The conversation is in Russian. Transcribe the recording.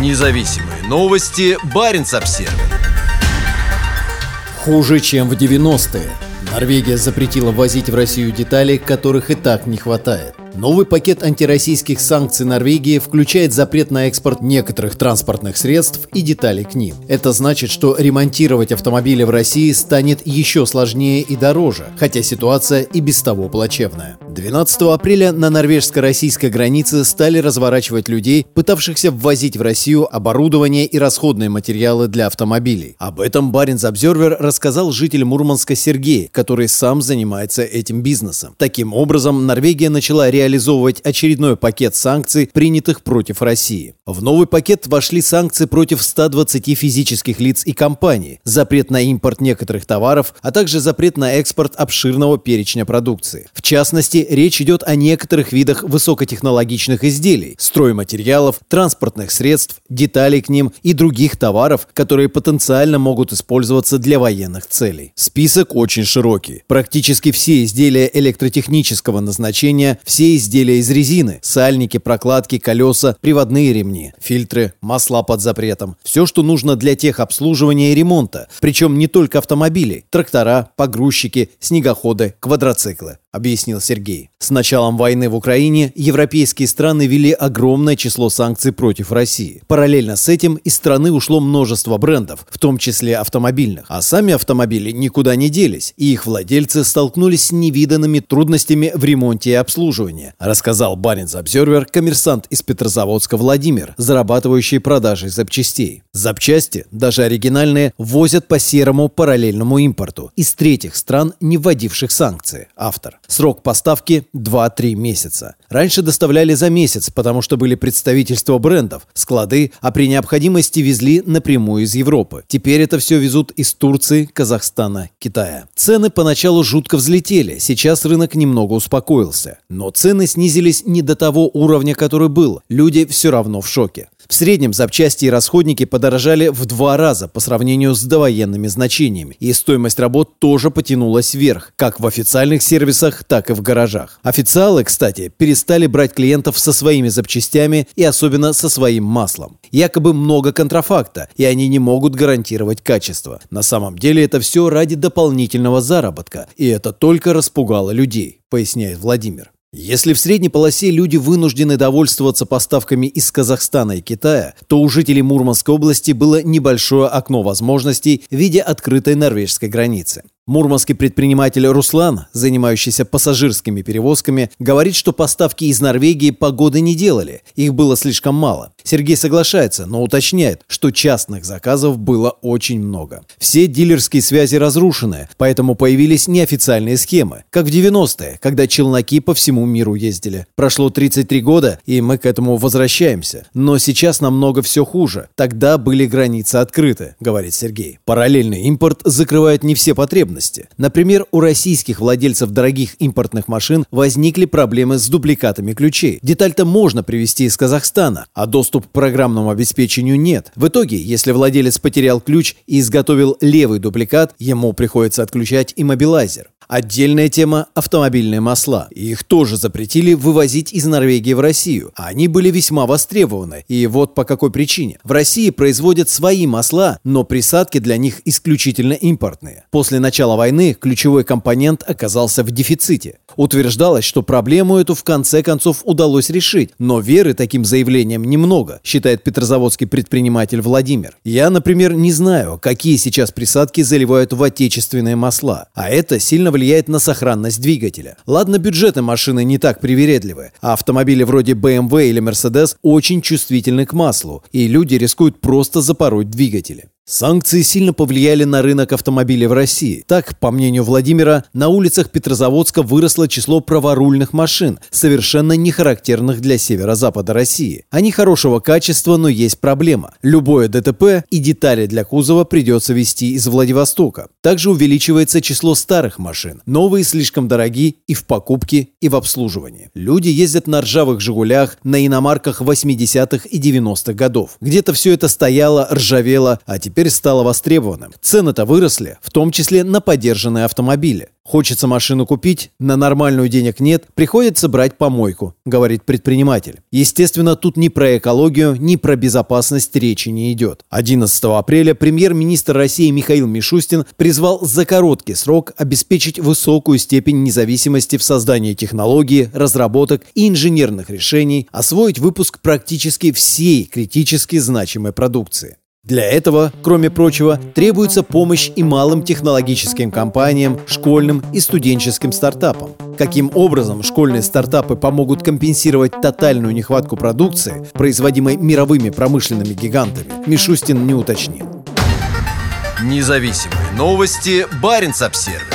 Независимые новости. Барин обсерва Хуже, чем в 90-е. Норвегия запретила возить в Россию детали, которых и так не хватает. Новый пакет антироссийских санкций Норвегии включает запрет на экспорт некоторых транспортных средств и деталей к ним. Это значит, что ремонтировать автомобили в России станет еще сложнее и дороже, хотя ситуация и без того плачевная. 12 апреля на норвежско-российской границе стали разворачивать людей, пытавшихся ввозить в Россию оборудование и расходные материалы для автомобилей. Об этом Баринс Обзервер рассказал житель Мурманска Сергей, который сам занимается этим бизнесом. Таким образом, Норвегия начала реализовывать очередной пакет санкций, принятых против России. В новый пакет вошли санкции против 120 физических лиц и компаний, запрет на импорт некоторых товаров, а также запрет на экспорт обширного перечня продукции. В частности, речь идет о некоторых видах высокотехнологичных изделий, стройматериалов, транспортных средств, деталей к ним и других товаров, которые потенциально могут использоваться для военных целей. Список очень широкий. Практически все изделия электротехнического назначения, все изделия из резины, сальники, прокладки, колеса, приводные ремни, фильтры, масла под запретом. Все, что нужно для техобслуживания и ремонта. Причем не только автомобилей, трактора, погрузчики, снегоходы, квадроциклы объяснил Сергей. С началом войны в Украине европейские страны ввели огромное число санкций против России. Параллельно с этим из страны ушло множество брендов, в том числе автомобильных. А сами автомобили никуда не делись, и их владельцы столкнулись с невиданными трудностями в ремонте и обслуживании, рассказал Баринс Обзервер, коммерсант из Петрозаводска Владимир, зарабатывающий продажей запчастей. Запчасти, даже оригинальные, возят по серому параллельному импорту из третьих стран, не вводивших санкции. Автор. Срок поставки 2-3 месяца. Раньше доставляли за месяц, потому что были представительства брендов, склады, а при необходимости везли напрямую из Европы. Теперь это все везут из Турции, Казахстана, Китая. Цены поначалу жутко взлетели, сейчас рынок немного успокоился. Но цены снизились не до того уровня, который был. Люди все равно в шоке. В среднем запчасти и расходники подорожали в два раза по сравнению с довоенными значениями, и стоимость работ тоже потянулась вверх, как в официальных сервисах, так и в гаражах. Официалы, кстати, перестали брать клиентов со своими запчастями и особенно со своим маслом. Якобы много контрафакта, и они не могут гарантировать качество. На самом деле это все ради дополнительного заработка, и это только распугало людей, поясняет Владимир. Если в средней полосе люди вынуждены довольствоваться поставками из Казахстана и Китая, то у жителей Мурманской области было небольшое окно возможностей в виде открытой норвежской границы. Мурманский предприниматель Руслан, занимающийся пассажирскими перевозками, говорит, что поставки из Норвегии погоды не делали, их было слишком мало. Сергей соглашается, но уточняет, что частных заказов было очень много. Все дилерские связи разрушены, поэтому появились неофициальные схемы, как в 90-е, когда челноки по всему миру ездили. Прошло 33 года, и мы к этому возвращаемся. Но сейчас намного все хуже. Тогда были границы открыты, говорит Сергей. Параллельный импорт закрывает не все потребности потребности. Например, у российских владельцев дорогих импортных машин возникли проблемы с дубликатами ключей. Деталь-то можно привезти из Казахстана, а доступ к программному обеспечению нет. В итоге, если владелец потерял ключ и изготовил левый дубликат, ему приходится отключать иммобилайзер. Отдельная тема – автомобильные масла. Их тоже запретили вывозить из Норвегии в Россию. Они были весьма востребованы. И вот по какой причине. В России производят свои масла, но присадки для них исключительно импортные. После начала войны ключевой компонент оказался в дефиците. Утверждалось, что проблему эту в конце концов удалось решить, но веры таким заявлениям немного, считает петрозаводский предприниматель Владимир. Я, например, не знаю, какие сейчас присадки заливают в отечественные масла, а это сильно влияет на сохранность двигателя. Ладно, бюджеты машины не так привередливы, а автомобили вроде BMW или Mercedes очень чувствительны к маслу, и люди рискуют просто запороть двигатели. Санкции сильно повлияли на рынок автомобилей в России. Так, по мнению Владимира, на улицах Петрозаводска выросло число праворульных машин, совершенно не характерных для северо-запада России. Они хорошего качества, но есть проблема. Любое ДТП и детали для кузова придется везти из Владивостока. Также увеличивается число старых машин. Новые слишком дороги и в покупке, и в обслуживании. Люди ездят на ржавых «Жигулях», на иномарках 80-х и 90-х годов. Где-то все это стояло, ржавело, а теперь теперь стало востребованным. Цены-то выросли, в том числе на подержанные автомобили. Хочется машину купить, на нормальную денег нет, приходится брать помойку, говорит предприниматель. Естественно, тут ни про экологию, ни про безопасность речи не идет. 11 апреля премьер-министр России Михаил Мишустин призвал за короткий срок обеспечить высокую степень независимости в создании технологий, разработок и инженерных решений, освоить выпуск практически всей критически значимой продукции. Для этого, кроме прочего, требуется помощь и малым технологическим компаниям, школьным и студенческим стартапам. Каким образом школьные стартапы помогут компенсировать тотальную нехватку продукции, производимой мировыми промышленными гигантами, Мишустин не уточнил. Независимые новости. Барин обсервис